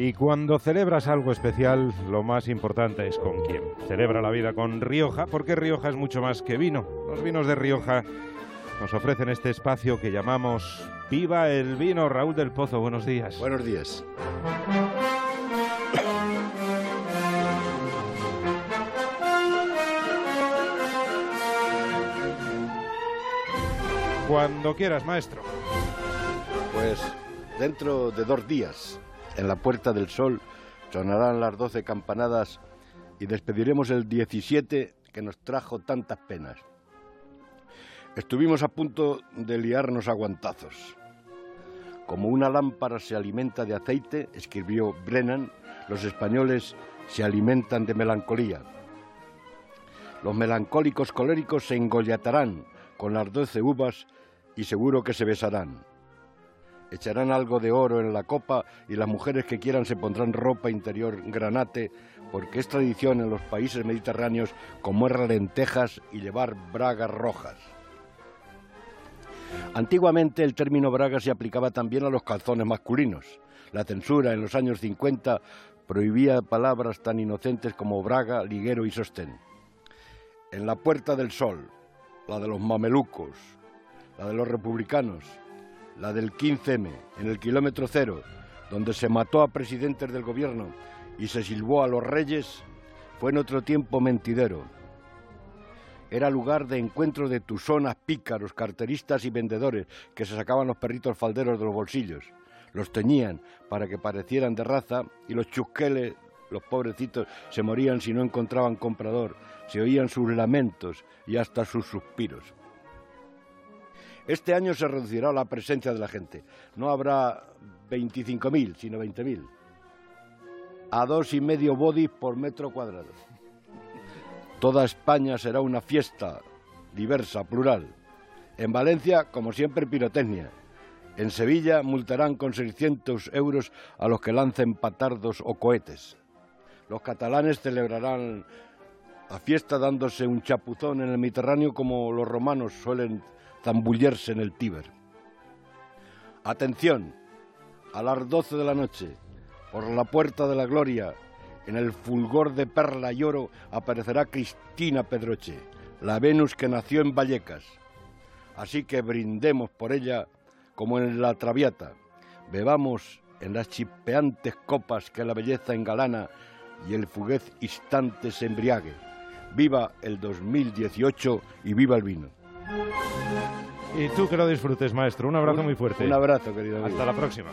Y cuando celebras algo especial, lo más importante es con quién. Celebra la vida con Rioja, porque Rioja es mucho más que vino. Los vinos de Rioja nos ofrecen este espacio que llamamos Viva el Vino. Raúl del Pozo, buenos días. Buenos días. Cuando quieras, maestro. Pues dentro de dos días, en la Puerta del Sol, sonarán las doce campanadas y despediremos el 17 que nos trajo tantas penas. Estuvimos a punto de liarnos a guantazos. Como una lámpara se alimenta de aceite, escribió Brennan, los españoles se alimentan de melancolía. Los melancólicos coléricos se engollatarán con las doce uvas y seguro que se besarán. Echarán algo de oro en la copa y las mujeres que quieran se pondrán ropa interior granate, porque es tradición en los países mediterráneos comer lentejas y llevar bragas rojas. Antiguamente el término braga se aplicaba también a los calzones masculinos. La censura en los años 50 prohibía palabras tan inocentes como braga, liguero y sostén. En la Puerta del Sol, la de los mamelucos, la de los republicanos, la del 15M, en el kilómetro cero, donde se mató a presidentes del gobierno y se silbó a los reyes, fue en otro tiempo mentidero. Era lugar de encuentro de tusonas, pícaros, carteristas y vendedores que se sacaban los perritos falderos de los bolsillos. Los teñían para que parecieran de raza y los chusqueles, los pobrecitos, se morían si no encontraban comprador. Se oían sus lamentos y hasta sus suspiros. Este año se reducirá la presencia de la gente. No habrá 25.000, sino 20.000. A dos y medio bodis por metro cuadrado. Toda España será una fiesta diversa, plural. En Valencia, como siempre, pirotecnia. En Sevilla multarán con 600 euros a los que lancen patardos o cohetes. Los catalanes celebrarán la fiesta dándose un chapuzón en el Mediterráneo como los romanos suelen zambullerse en el Tíber. Atención, a las 12 de la noche, por la puerta de la gloria, en el fulgor de perla y oro, aparecerá Cristina Pedroche, la Venus que nació en Vallecas. Así que brindemos por ella como en la Traviata, bebamos en las chispeantes copas que la belleza engalana y el fuguez instante se embriague. Viva el 2018 y viva el vino. Y tú que lo disfrutes, maestro. Un abrazo muy fuerte. Un abrazo, querido. Hasta la próxima.